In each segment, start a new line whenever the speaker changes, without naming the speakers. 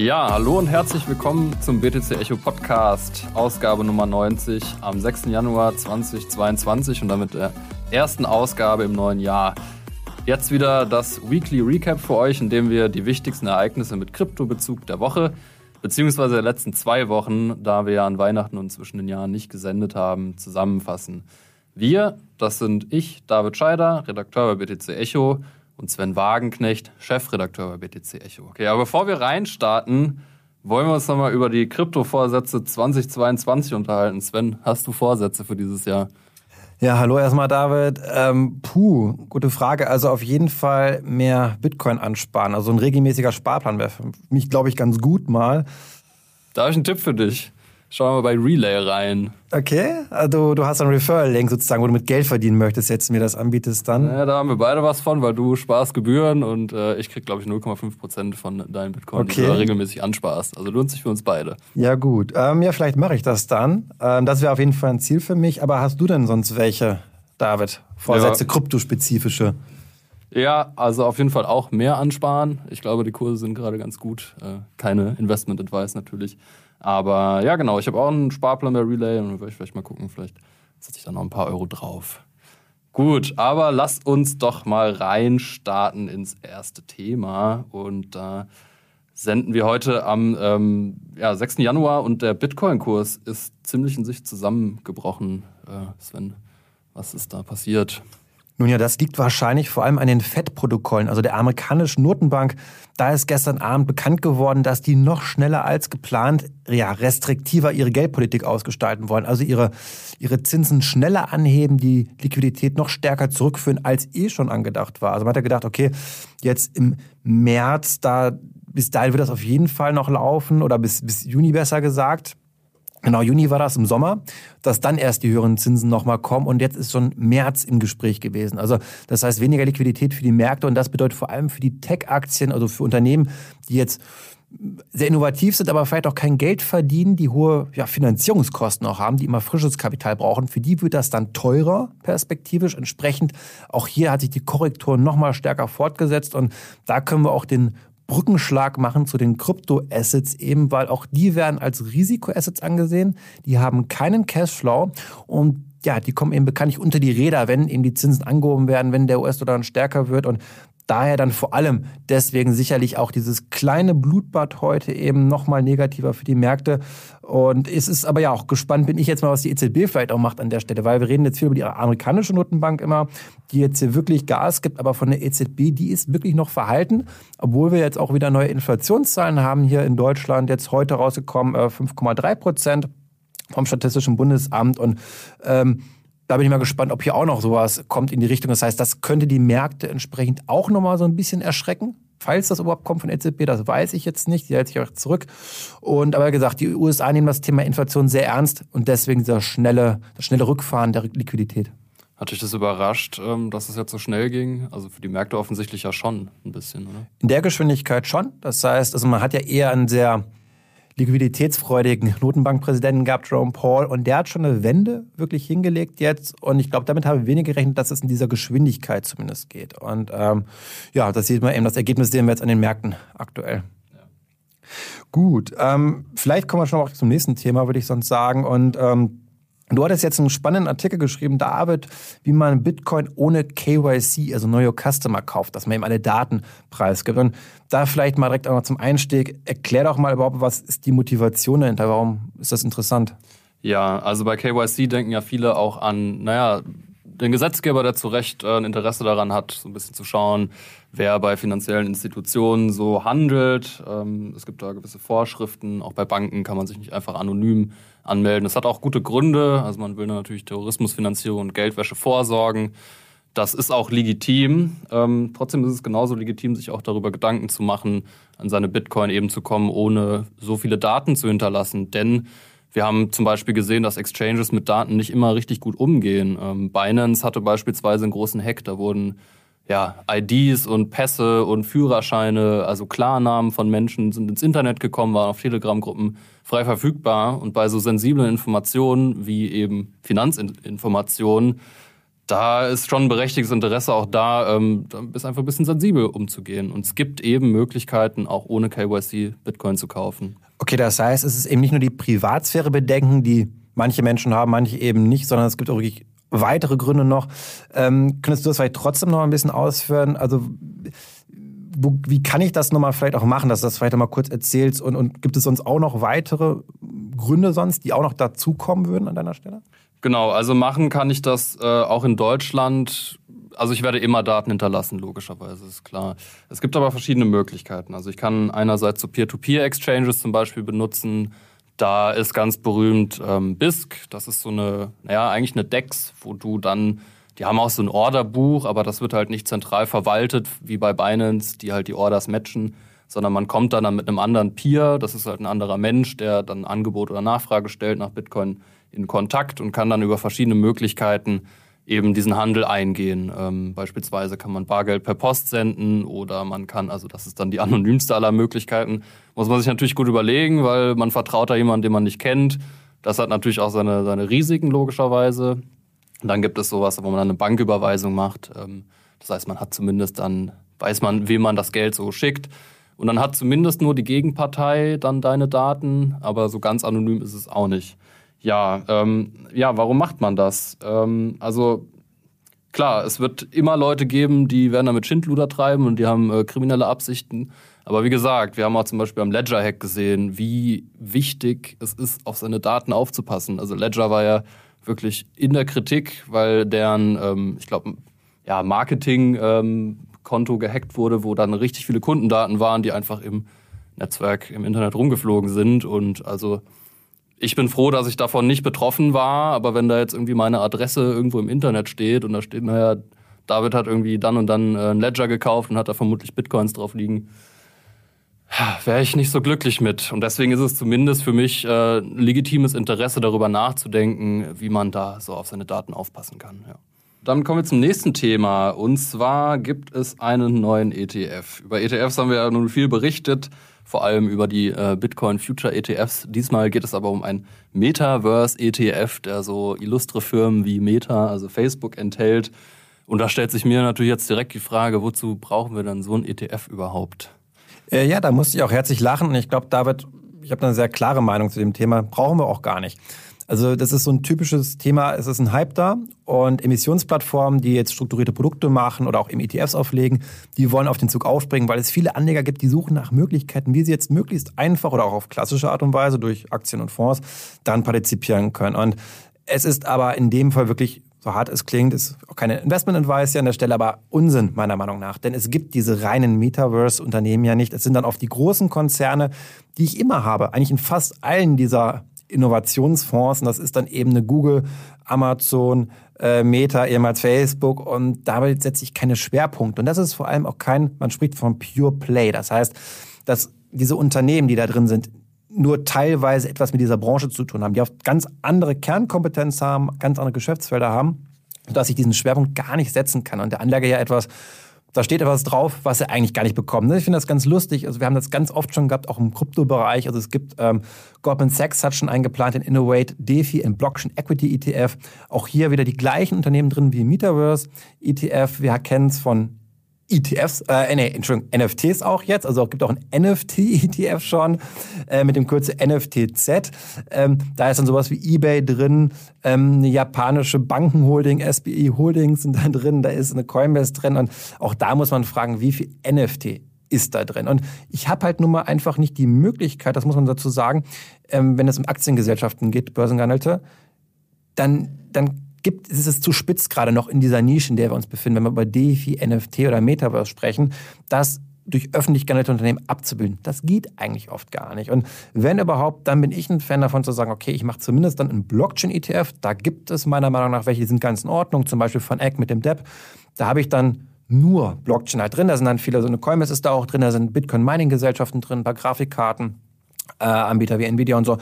Ja, hallo und herzlich willkommen zum BTC Echo Podcast, Ausgabe Nummer 90 am 6. Januar 2022 und damit der ersten Ausgabe im neuen Jahr. Jetzt wieder das Weekly Recap für euch, in dem wir die wichtigsten Ereignisse mit Kryptobezug der Woche beziehungsweise der letzten zwei Wochen, da wir ja an Weihnachten und zwischen den Jahren nicht gesendet haben, zusammenfassen. Wir, das sind ich, David Scheider, Redakteur bei BTC Echo und Sven Wagenknecht, Chefredakteur bei BTC Echo. Okay, aber bevor wir reinstarten, wollen wir uns nochmal über die Kryptovorsätze 2022 unterhalten. Sven, hast du Vorsätze für dieses Jahr?
Ja, hallo erstmal David. Ähm, puh, gute Frage. Also auf jeden Fall mehr Bitcoin ansparen. Also ein regelmäßiger Sparplan wäre für mich, glaube ich, ganz gut mal.
Da habe ich einen Tipp für dich. Schauen wir mal bei Relay rein.
Okay, also du hast einen Referral-Link sozusagen, wo du mit Geld verdienen möchtest, jetzt mir das anbietest dann.
Ja, da haben wir beide was von, weil du sparst Gebühren und äh, ich krieg, glaube ich, 0,5% von deinen Bitcoin, okay. die du regelmäßig ansparst. Also lohnt sich für uns beide.
Ja gut, ähm, ja vielleicht mache ich das dann. Ähm, das wäre auf jeden Fall ein Ziel für mich. Aber hast du denn sonst welche, David? Vorsätze, ja. kryptospezifische?
Ja, also auf jeden Fall auch mehr ansparen. Ich glaube, die Kurse sind gerade ganz gut. Äh, keine Investment-Advice natürlich. Aber ja, genau, ich habe auch einen Sparplan bei Relay und werde ich vielleicht mal gucken, vielleicht setze ich da noch ein paar Euro drauf. Gut, aber lasst uns doch mal reinstarten ins erste Thema. Und da senden wir heute am ähm, ja, 6. Januar und der Bitcoin-Kurs ist ziemlich in sich zusammengebrochen. Äh, Sven, was ist da passiert?
Nun ja, das liegt wahrscheinlich vor allem an den FED-Protokollen, also der amerikanischen Notenbank. Da ist gestern Abend bekannt geworden, dass die noch schneller als geplant, ja, restriktiver ihre Geldpolitik ausgestalten wollen. Also ihre, ihre Zinsen schneller anheben, die Liquidität noch stärker zurückführen, als eh schon angedacht war. Also man hat ja gedacht, okay, jetzt im März, da, bis dahin wird das auf jeden Fall noch laufen oder bis, bis Juni besser gesagt. Genau, Juni war das im Sommer, dass dann erst die höheren Zinsen nochmal kommen und jetzt ist schon März im Gespräch gewesen. Also das heißt weniger Liquidität für die Märkte und das bedeutet vor allem für die Tech-Aktien, also für Unternehmen, die jetzt sehr innovativ sind, aber vielleicht auch kein Geld verdienen, die hohe ja, Finanzierungskosten auch haben, die immer frisches Kapital brauchen. Für die wird das dann teurer perspektivisch. Entsprechend auch hier hat sich die Korrektur nochmal stärker fortgesetzt und da können wir auch den Brückenschlag machen zu den Kryptoassets eben, weil auch die werden als Risikoassets angesehen. Die haben keinen Cashflow und ja, die kommen eben bekanntlich unter die Räder, wenn eben die Zinsen angehoben werden, wenn der US-Dollar stärker wird. Und daher dann vor allem deswegen sicherlich auch dieses kleine Blutbad heute eben nochmal negativer für die Märkte. Und es ist aber ja auch gespannt, bin ich jetzt mal, was die EZB vielleicht auch macht an der Stelle, weil wir reden jetzt viel über die amerikanische Notenbank immer, die jetzt hier wirklich Gas gibt, aber von der EZB, die ist wirklich noch verhalten, obwohl wir jetzt auch wieder neue Inflationszahlen haben hier in Deutschland, jetzt heute rausgekommen, 5,3 äh, Prozent vom Statistischen Bundesamt und ähm, da bin ich mal gespannt, ob hier auch noch sowas kommt in die Richtung. Das heißt, das könnte die Märkte entsprechend auch nochmal so ein bisschen erschrecken. Falls das überhaupt kommt von EZB, das weiß ich jetzt nicht. Die hält sich auch zurück. Und aber gesagt, die USA nehmen das Thema Inflation sehr ernst und deswegen dieser schnelle, das schnelle Rückfahren der Liquidität.
Hat dich das überrascht, ähm, dass es jetzt so schnell ging? Also für die Märkte offensichtlich ja schon ein bisschen, oder?
In der Geschwindigkeit schon. Das heißt, also man hat ja eher ein sehr liquiditätsfreudigen Notenbankpräsidenten gab, Jerome Paul, und der hat schon eine Wende wirklich hingelegt jetzt. Und ich glaube, damit habe ich wenig gerechnet, dass es in dieser Geschwindigkeit zumindest geht. Und ähm, ja, das sieht man eben, das Ergebnis sehen wir jetzt an den Märkten aktuell. Gut, ähm, vielleicht kommen wir schon auch zum nächsten Thema, würde ich sonst sagen. Und ähm, Du hattest jetzt einen spannenden Artikel geschrieben, David, wie man Bitcoin ohne KYC, also Know Your Customer, kauft, dass man ihm alle Daten preisgibt. Und da vielleicht mal direkt auch noch zum Einstieg, erklär doch mal überhaupt, was ist die Motivation dahinter? Warum ist das interessant?
Ja, also bei KYC denken ja viele auch an, naja, den Gesetzgeber, der zu Recht äh, ein Interesse daran hat, so ein bisschen zu schauen, wer bei finanziellen Institutionen so handelt. Ähm, es gibt da gewisse Vorschriften. Auch bei Banken kann man sich nicht einfach anonym anmelden. Das hat auch gute Gründe. Also man will natürlich Terrorismusfinanzierung und Geldwäsche vorsorgen. Das ist auch legitim. Ähm, trotzdem ist es genauso legitim, sich auch darüber Gedanken zu machen, an seine Bitcoin eben zu kommen, ohne so viele Daten zu hinterlassen. Denn wir haben zum Beispiel gesehen, dass Exchanges mit Daten nicht immer richtig gut umgehen. Ähm, Binance hatte beispielsweise einen großen Hack, da wurden ja, IDs und Pässe und Führerscheine, also Klarnamen von Menschen sind ins Internet gekommen, waren auf Telegram-Gruppen frei verfügbar. Und bei so sensiblen Informationen wie eben Finanzinformationen, da ist schon ein berechtigtes Interesse auch da, ähm, ist einfach ein bisschen sensibel umzugehen. Und es gibt eben Möglichkeiten, auch ohne KYC Bitcoin zu kaufen.
Okay, das heißt, es ist eben nicht nur die Privatsphäre-Bedenken, die manche Menschen haben, manche eben nicht, sondern es gibt auch wirklich weitere Gründe noch. Ähm, könntest du das vielleicht trotzdem noch ein bisschen ausführen? Also wo, wie kann ich das nochmal vielleicht auch machen, dass du das vielleicht mal kurz erzählst? Und, und gibt es sonst auch noch weitere Gründe sonst, die auch noch dazukommen würden an deiner Stelle?
Genau, also machen kann ich das äh, auch in Deutschland. Also ich werde immer Daten hinterlassen, logischerweise, ist klar. Es gibt aber verschiedene Möglichkeiten. Also ich kann einerseits so Peer-to-Peer-Exchanges zum Beispiel benutzen. Da ist ganz berühmt ähm, BISC. Das ist so eine, naja, eigentlich eine DEX, wo du dann, die haben auch so ein Orderbuch, aber das wird halt nicht zentral verwaltet, wie bei Binance, die halt die Orders matchen, sondern man kommt dann, dann mit einem anderen Peer, das ist halt ein anderer Mensch, der dann Angebot oder Nachfrage stellt nach Bitcoin in Kontakt und kann dann über verschiedene Möglichkeiten eben diesen Handel eingehen. Ähm, beispielsweise kann man Bargeld per Post senden oder man kann, also das ist dann die anonymste aller Möglichkeiten, muss man sich natürlich gut überlegen, weil man vertraut da jemanden, den man nicht kennt. Das hat natürlich auch seine, seine Risiken logischerweise. Und dann gibt es sowas, wo man dann eine Banküberweisung macht. Ähm, das heißt, man hat zumindest dann, weiß man, wem man das Geld so schickt. Und dann hat zumindest nur die Gegenpartei dann deine Daten, aber so ganz anonym ist es auch nicht. Ja, ähm, ja, warum macht man das? Ähm, also klar, es wird immer Leute geben, die werden damit Schindluder treiben und die haben äh, kriminelle Absichten. Aber wie gesagt, wir haben auch zum Beispiel am Ledger-Hack gesehen, wie wichtig es ist, auf seine Daten aufzupassen. Also Ledger war ja wirklich in der Kritik, weil deren, ähm, ich glaube, ja, Marketing-Konto ähm, gehackt wurde, wo dann richtig viele Kundendaten waren, die einfach im Netzwerk, im Internet rumgeflogen sind. Und also ich bin froh, dass ich davon nicht betroffen war, aber wenn da jetzt irgendwie meine Adresse irgendwo im Internet steht und da steht, naja, David hat irgendwie dann und dann äh, ein Ledger gekauft und hat da vermutlich Bitcoins drauf liegen, wäre ich nicht so glücklich mit. Und deswegen ist es zumindest für mich äh, legitimes Interesse, darüber nachzudenken, wie man da so auf seine Daten aufpassen kann. Ja. Dann kommen wir zum nächsten Thema. Und zwar gibt es einen neuen ETF. Über ETFs haben wir ja nun viel berichtet vor allem über die äh, Bitcoin Future ETFs. Diesmal geht es aber um ein Metaverse ETF, der so illustre Firmen wie Meta, also Facebook, enthält. Und da stellt sich mir natürlich jetzt direkt die Frage, wozu brauchen wir dann so ein ETF überhaupt?
Äh, ja, da musste ich auch herzlich lachen. Ich glaube, David, ich habe eine sehr klare Meinung zu dem Thema. Brauchen wir auch gar nicht. Also das ist so ein typisches Thema, es ist ein Hype da und Emissionsplattformen, die jetzt strukturierte Produkte machen oder auch im ETFs auflegen, die wollen auf den Zug aufspringen, weil es viele Anleger gibt, die suchen nach Möglichkeiten, wie sie jetzt möglichst einfach oder auch auf klassische Art und Weise durch Aktien und Fonds dann partizipieren können. Und es ist aber in dem Fall wirklich so hart es klingt, ist auch keine Investment-Advice hier an der Stelle, aber Unsinn meiner Meinung nach. Denn es gibt diese reinen Metaverse-Unternehmen ja nicht. Es sind dann oft die großen Konzerne, die ich immer habe, eigentlich in fast allen dieser Innovationsfonds und das ist dann eben eine Google, Amazon, äh, Meta, ehemals Facebook und damit setze ich keine Schwerpunkte. Und das ist vor allem auch kein, man spricht von Pure Play. Das heißt, dass diese Unternehmen, die da drin sind, nur teilweise etwas mit dieser Branche zu tun haben, die auch ganz andere Kernkompetenz haben, ganz andere Geschäftsfelder haben, sodass ich diesen Schwerpunkt gar nicht setzen kann. Und der Anleger ja etwas da steht etwas drauf, was er eigentlich gar nicht bekommt. Ne? Ich finde das ganz lustig. Also wir haben das ganz oft schon gehabt, auch im Kryptobereich. Also es gibt ähm, Goldman Sachs hat schon einen geplanten Innovate DeFi and Blockchain Equity ETF. Auch hier wieder die gleichen Unternehmen drin wie Metaverse ETF. Wir kennen es von ETFs, äh, nee, Entschuldigung, NFTs auch jetzt. Also es gibt auch ein NFT-ETF schon äh, mit dem Kürzel NFTZ. Ähm, da ist dann sowas wie eBay drin, ähm, eine japanische Bankenholding, SBI Holdings sind da drin, da ist eine Coinbase drin und auch da muss man fragen, wie viel NFT ist da drin. Und ich habe halt nun mal einfach nicht die Möglichkeit, das muss man dazu sagen, ähm, wenn es um Aktiengesellschaften geht, börsengehandelte, dann, dann gibt, ist es zu spitz gerade noch in dieser Nische, in der wir uns befinden, wenn wir über DeFi, NFT oder Metaverse sprechen, das durch öffentlich gehandelte Unternehmen abzubilden. Das geht eigentlich oft gar nicht. Und wenn überhaupt, dann bin ich ein Fan davon zu sagen, okay, ich mache zumindest dann einen Blockchain-ETF. Da gibt es meiner Meinung nach welche, die sind ganz in Ordnung, zum Beispiel von Egg mit dem DEP. Da habe ich dann nur Blockchain halt drin. Da sind dann viele, so eine Coinbase ist da auch drin, da sind Bitcoin-Mining-Gesellschaften drin, ein paar Grafikkarten, äh, Anbieter wie Nvidia und so.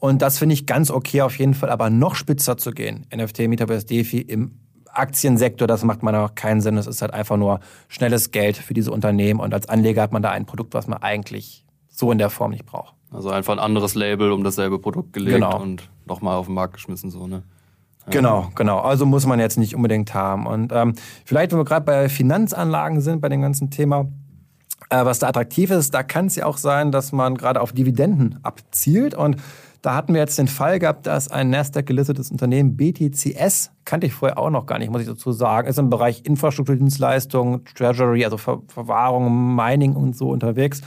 Und das finde ich ganz okay auf jeden Fall, aber noch spitzer zu gehen. NFT, Metaverse, DeFi im Aktiensektor, das macht meiner Meinung nach keinen Sinn. Es ist halt einfach nur schnelles Geld für diese Unternehmen und als Anleger hat man da ein Produkt, was man eigentlich so in der Form nicht braucht.
Also einfach ein anderes Label um dasselbe Produkt gelegt genau. und nochmal auf den Markt geschmissen, so, ne?
Genau, genau. Also muss man jetzt nicht unbedingt haben. Und ähm, vielleicht, wenn wir gerade bei Finanzanlagen sind, bei dem ganzen Thema, was da attraktiv ist, da kann es ja auch sein, dass man gerade auf Dividenden abzielt. Und da hatten wir jetzt den Fall gehabt, dass ein Nasdaq-gelistetes Unternehmen BTCS, kannte ich vorher auch noch gar nicht, muss ich dazu sagen, ist im Bereich Infrastrukturdienstleistungen, Treasury, also Ver Verwahrung, Mining und so unterwegs.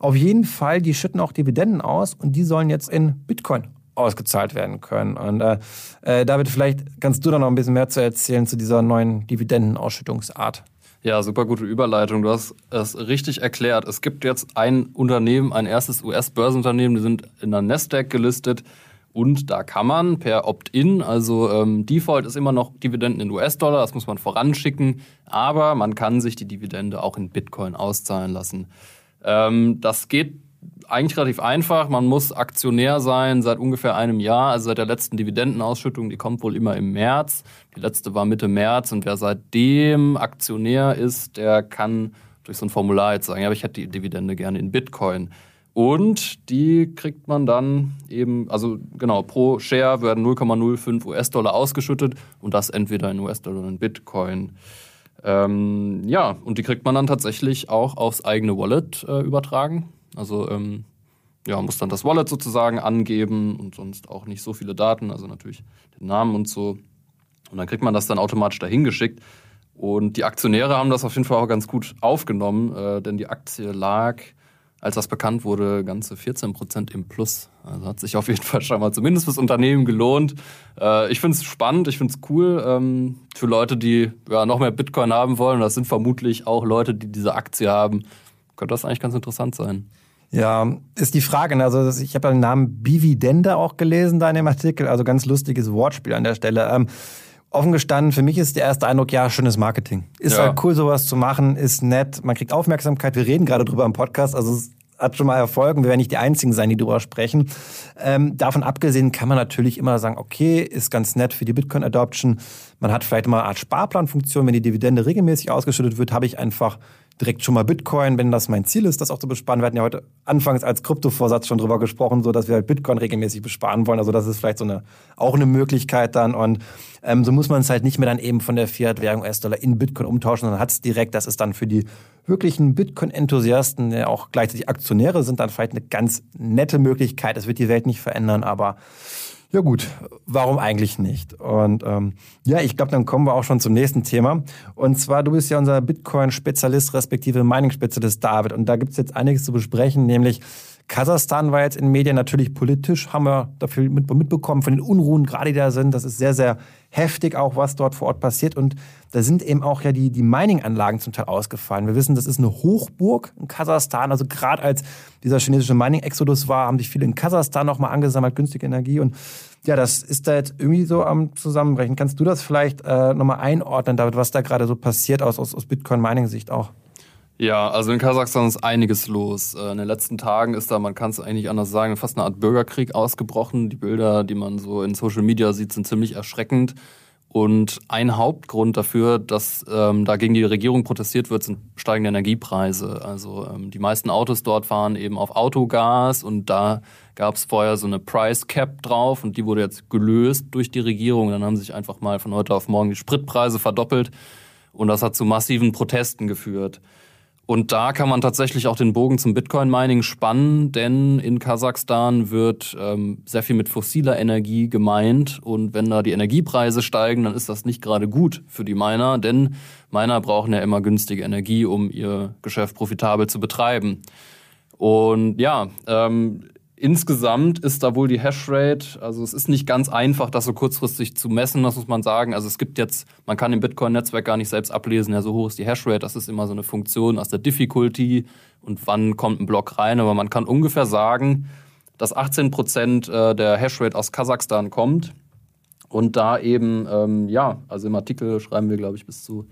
Auf jeden Fall, die schütten auch Dividenden aus und die sollen jetzt in Bitcoin ausgezahlt werden können. Und äh, äh, David, vielleicht kannst du da noch ein bisschen mehr zu erzählen zu dieser neuen Dividendenausschüttungsart.
Ja, super gute Überleitung. Du hast es richtig erklärt. Es gibt jetzt ein Unternehmen, ein erstes US-Börsenunternehmen, die sind in der Nasdaq gelistet. Und da kann man per Opt-in, also ähm, Default ist immer noch Dividenden in US-Dollar, das muss man voranschicken, aber man kann sich die Dividende auch in Bitcoin auszahlen lassen. Ähm, das geht eigentlich relativ einfach. Man muss Aktionär sein seit ungefähr einem Jahr, also seit der letzten Dividendenausschüttung. Die kommt wohl immer im März. Die letzte war Mitte März. Und wer seitdem Aktionär ist, der kann durch so ein Formular jetzt sagen, ja, aber ich hätte die Dividende gerne in Bitcoin. Und die kriegt man dann eben, also genau, pro Share werden 0,05 US-Dollar ausgeschüttet und das entweder in US-Dollar oder in Bitcoin. Ähm, ja, und die kriegt man dann tatsächlich auch aufs eigene Wallet äh, übertragen. Also ähm, ja, muss dann das Wallet sozusagen angeben und sonst auch nicht so viele Daten, also natürlich den Namen und so. Und dann kriegt man das dann automatisch dahin geschickt. Und die Aktionäre haben das auf jeden Fall auch ganz gut aufgenommen, äh, denn die Aktie lag, als das bekannt wurde, ganze 14 Prozent im Plus. Also hat sich auf jeden Fall schon mal zumindest fürs Unternehmen gelohnt. Äh, ich finde es spannend, ich finde es cool ähm, für Leute, die ja, noch mehr Bitcoin haben wollen. Das sind vermutlich auch Leute, die diese Aktie haben. Könnte das eigentlich ganz interessant sein.
Ja, ist die Frage. Ne? Also ich habe den Namen Bividende auch gelesen da in dem Artikel. Also ganz lustiges Wortspiel an der Stelle. Ähm, offen gestanden, für mich ist der erste Eindruck, ja, schönes Marketing. Ist ja. halt cool, sowas zu machen, ist nett, man kriegt Aufmerksamkeit. Wir reden gerade drüber im Podcast, also es hat schon mal Erfolg und wir werden nicht die Einzigen sein, die darüber sprechen. Ähm, davon abgesehen kann man natürlich immer sagen, okay, ist ganz nett für die Bitcoin-Adoption. Man hat vielleicht mal eine Art Sparplanfunktion, wenn die Dividende regelmäßig ausgeschüttet wird, habe ich einfach direkt schon mal Bitcoin, wenn das mein Ziel ist, das auch zu besparen. Wir hatten ja heute anfangs als Kryptovorsatz schon drüber gesprochen, so dass wir halt Bitcoin regelmäßig besparen wollen. Also das ist vielleicht so eine auch eine Möglichkeit dann. Und ähm, so muss man es halt nicht mehr dann eben von der Fiat-Währung US-Dollar in Bitcoin umtauschen, sondern hat es direkt. Das ist dann für die wirklichen Bitcoin-Enthusiasten, die auch gleichzeitig Aktionäre sind, dann vielleicht eine ganz nette Möglichkeit. Es wird die Welt nicht verändern, aber ja gut, warum eigentlich nicht? Und ähm, ja, ich glaube, dann kommen wir auch schon zum nächsten Thema. Und zwar, du bist ja unser Bitcoin-Spezialist, respektive Mining-Spezialist David. Und da gibt es jetzt einiges zu besprechen, nämlich Kasachstan war jetzt in Medien natürlich politisch, haben wir dafür mitbekommen von den Unruhen, gerade die da sind. Das ist sehr, sehr heftig auch, was dort vor Ort passiert. Und da sind eben auch ja die, die Mining-Anlagen zum Teil ausgefallen. Wir wissen, das ist eine Hochburg in Kasachstan. Also gerade als dieser chinesische Mining-Exodus war, haben sich viele in Kasachstan nochmal angesammelt, günstige Energie. Und ja, das ist da jetzt irgendwie so am Zusammenbrechen. Kannst du das vielleicht äh, nochmal einordnen, David, was da gerade so passiert aus, aus, aus Bitcoin-Mining-Sicht auch?
Ja, also in Kasachstan ist einiges los. Äh, in den letzten Tagen ist da, man kann es eigentlich anders sagen, fast eine Art Bürgerkrieg ausgebrochen. Die Bilder, die man so in Social Media sieht, sind ziemlich erschreckend. Und ein Hauptgrund dafür, dass ähm, da gegen die Regierung protestiert wird, sind steigende Energiepreise. Also ähm, die meisten Autos dort fahren eben auf Autogas und da gab es vorher so eine Price Cap drauf und die wurde jetzt gelöst durch die Regierung. Dann haben sich einfach mal von heute auf morgen die Spritpreise verdoppelt und das hat zu massiven Protesten geführt. Und da kann man tatsächlich auch den Bogen zum Bitcoin-Mining spannen, denn in Kasachstan wird ähm, sehr viel mit fossiler Energie gemeint. Und wenn da die Energiepreise steigen, dann ist das nicht gerade gut für die Miner, denn Miner brauchen ja immer günstige Energie, um ihr Geschäft profitabel zu betreiben. Und ja, ähm, Insgesamt ist da wohl die Hashrate, also es ist nicht ganz einfach, das so kurzfristig zu messen, das muss man sagen. Also es gibt jetzt, man kann im Bitcoin-Netzwerk gar nicht selbst ablesen, ja, so hoch ist die Hashrate, das ist immer so eine Funktion aus der Difficulty und wann kommt ein Block rein. Aber man kann ungefähr sagen, dass 18 Prozent äh, der Hashrate aus Kasachstan kommt. Und da eben, ähm, ja, also im Artikel schreiben wir, glaube ich, bis zu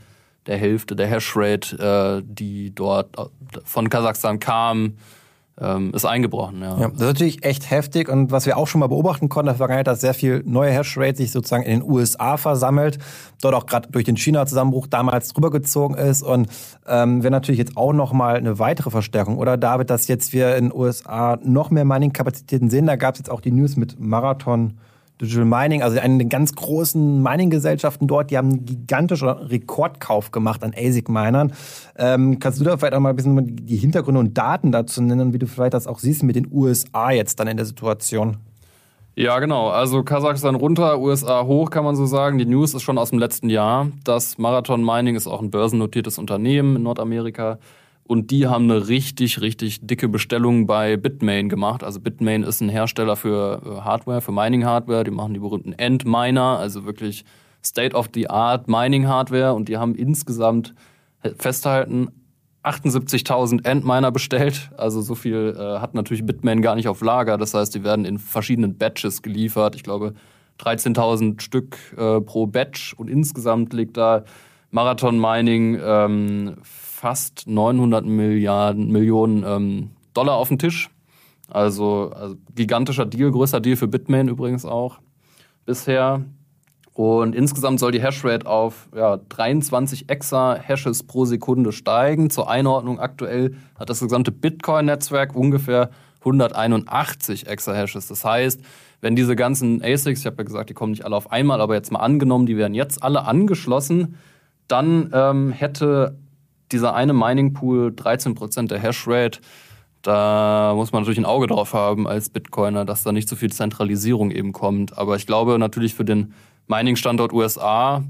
der Hälfte der Hashrate, äh, die dort äh, von Kasachstan kam, ähm, ist eingebrochen. Ja.
ja. das ist natürlich echt heftig und was wir auch schon mal beobachten konnten in der dass sehr viel neue Hashrate sich sozusagen in den USA versammelt, dort auch gerade durch den China-Zusammenbruch damals rübergezogen ist und ähm, wäre natürlich jetzt auch nochmal eine weitere Verstärkung. Oder David, dass jetzt wir in den USA noch mehr Mining-Kapazitäten sehen, da gab es jetzt auch die News mit Marathon Digital Mining, also eine der ganz großen Mining-Gesellschaften dort, die haben einen gigantischen Rekordkauf gemacht an ASIC-Minern. Ähm, kannst du da vielleicht auch mal ein bisschen die Hintergründe und Daten dazu nennen, wie du vielleicht das auch siehst mit den USA jetzt dann in der Situation?
Ja, genau. Also Kasachstan runter, USA hoch, kann man so sagen. Die News ist schon aus dem letzten Jahr. Das Marathon Mining ist auch ein börsennotiertes Unternehmen in Nordamerika. Und die haben eine richtig, richtig dicke Bestellung bei Bitmain gemacht. Also Bitmain ist ein Hersteller für äh, Hardware, für Mining-Hardware. Die machen die berühmten Endminer, also wirklich State-of-the-Art Mining-Hardware. Und die haben insgesamt festhalten 78.000 Endminer bestellt. Also so viel äh, hat natürlich Bitmain gar nicht auf Lager. Das heißt, die werden in verschiedenen Batches geliefert. Ich glaube 13.000 Stück äh, pro Batch. Und insgesamt liegt da Marathon Mining ähm, fast 900 Milliarden, Millionen ähm, Dollar auf den Tisch. Also, also gigantischer Deal, größter Deal für Bitmain übrigens auch bisher. Und insgesamt soll die Hashrate auf ja, 23 Exa-Hashes pro Sekunde steigen. Zur Einordnung aktuell hat das gesamte Bitcoin-Netzwerk ungefähr 181 Exa-Hashes. Das heißt, wenn diese ganzen ASICs, ich habe ja gesagt, die kommen nicht alle auf einmal, aber jetzt mal angenommen, die werden jetzt alle angeschlossen, dann ähm, hätte dieser eine Mining Pool 13% der Hashrate, da muss man natürlich ein Auge drauf haben als Bitcoiner, dass da nicht so viel Zentralisierung eben kommt. Aber ich glaube natürlich für den Mining-Standort USA,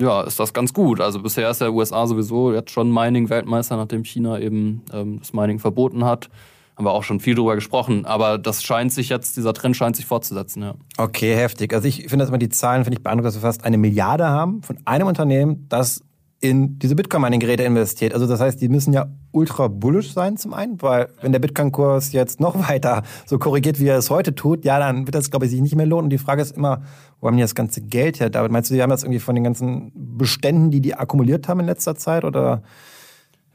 ja, ist das ganz gut. Also bisher ist der USA sowieso jetzt schon Mining-Weltmeister, nachdem China eben ähm, das Mining verboten hat. Haben wir auch schon viel drüber gesprochen, aber das scheint sich jetzt, dieser Trend scheint sich fortzusetzen, ja.
Okay, heftig. Also ich finde das immer die Zahlen, finde ich beeindruckend, dass wir fast eine Milliarde haben von einem Unternehmen, das in diese Bitcoin-Mining-Geräte investiert. Also das heißt, die müssen ja ultra bullish sein zum einen, weil wenn der Bitcoin-Kurs jetzt noch weiter so korrigiert, wie er es heute tut, ja, dann wird das, glaube ich, sich nicht mehr lohnen. Und die Frage ist immer, wo haben die das ganze Geld her? David, meinst du, die haben das irgendwie von den ganzen Beständen, die die akkumuliert haben in letzter Zeit oder...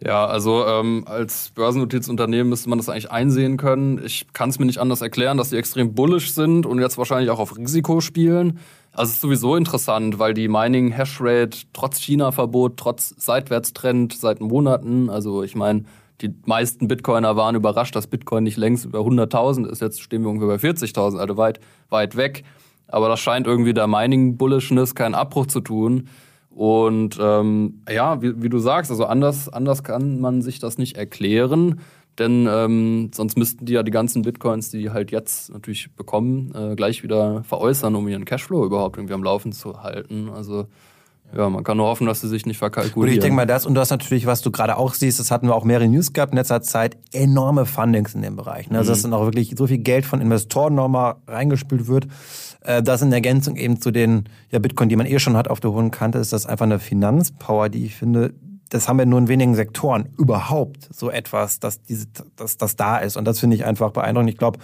Ja, also ähm, als börsennotiertes Unternehmen müsste man das eigentlich einsehen können. Ich kann es mir nicht anders erklären, dass die extrem bullish sind und jetzt wahrscheinlich auch auf Risiko spielen. Also es ist sowieso interessant, weil die Mining Hashrate trotz China-Verbot, trotz Seitwärtstrend seit Monaten, also ich meine, die meisten Bitcoiner waren überrascht, dass Bitcoin nicht längst über 100.000 ist. Jetzt stehen wir ungefähr bei 40.000, also weit, weit weg. Aber das scheint irgendwie der Mining-Bullishness keinen Abbruch zu tun. Und ähm, ja, wie, wie du sagst, also anders, anders kann man sich das nicht erklären. Denn ähm, sonst müssten die ja die ganzen Bitcoins, die die halt jetzt natürlich bekommen, äh, gleich wieder veräußern, um ihren Cashflow überhaupt irgendwie am Laufen zu halten. Also ja, man kann nur hoffen, dass sie sich nicht verkalkulieren.
Und ich denke mal das, und du hast natürlich, was du gerade auch siehst, das hatten wir auch mehrere News gehabt in letzter Zeit, enorme Fundings in dem Bereich. Ne? Also dass mhm. dann auch wirklich so viel Geld von Investoren nochmal reingespült wird. Äh, das in Ergänzung eben zu den ja, Bitcoin, die man eh schon hat auf der hohen Kante, ist das einfach eine Finanzpower, die ich finde, das haben wir nur in wenigen Sektoren überhaupt so etwas, dass diese, dass das da ist. Und das finde ich einfach beeindruckend. Ich glaube,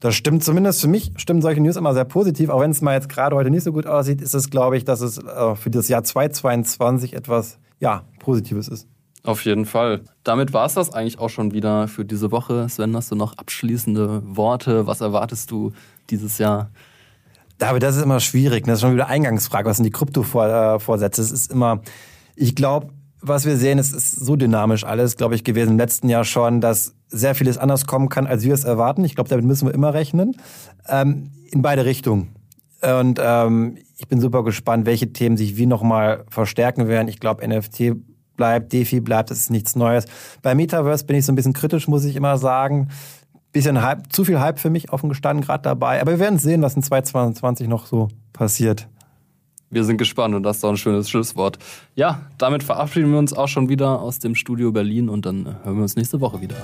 das stimmt zumindest für mich, stimmen solche News immer sehr positiv. Auch wenn es mal jetzt gerade heute nicht so gut aussieht, ist es, glaube ich, dass es äh, für das Jahr 2022 etwas, ja, Positives ist.
Auf jeden Fall. Damit war es das eigentlich auch schon wieder für diese Woche. Sven, hast du noch abschließende Worte? Was erwartest du dieses Jahr?
David, das ist immer schwierig. Das ist schon wieder Eingangsfrage. Was sind die Krypto-Vorsätze? Es ist immer, ich glaube, was wir sehen, es ist so dynamisch alles, glaube ich, gewesen im letzten Jahr schon, dass sehr vieles anders kommen kann, als wir es erwarten. Ich glaube, damit müssen wir immer rechnen. Ähm, in beide Richtungen. Und ähm, ich bin super gespannt, welche Themen sich wie nochmal verstärken werden. Ich glaube, NFT bleibt, DeFi bleibt, das ist nichts Neues. Bei Metaverse bin ich so ein bisschen kritisch, muss ich immer sagen. Bisschen Hype, zu viel Hype für mich offen gestanden gerade dabei. Aber wir werden sehen, was in 2022 noch so passiert.
Wir sind gespannt und das ist doch ein schönes Schlusswort. Ja, damit verabschieden wir uns auch schon wieder aus dem Studio Berlin und dann hören wir uns nächste Woche wieder.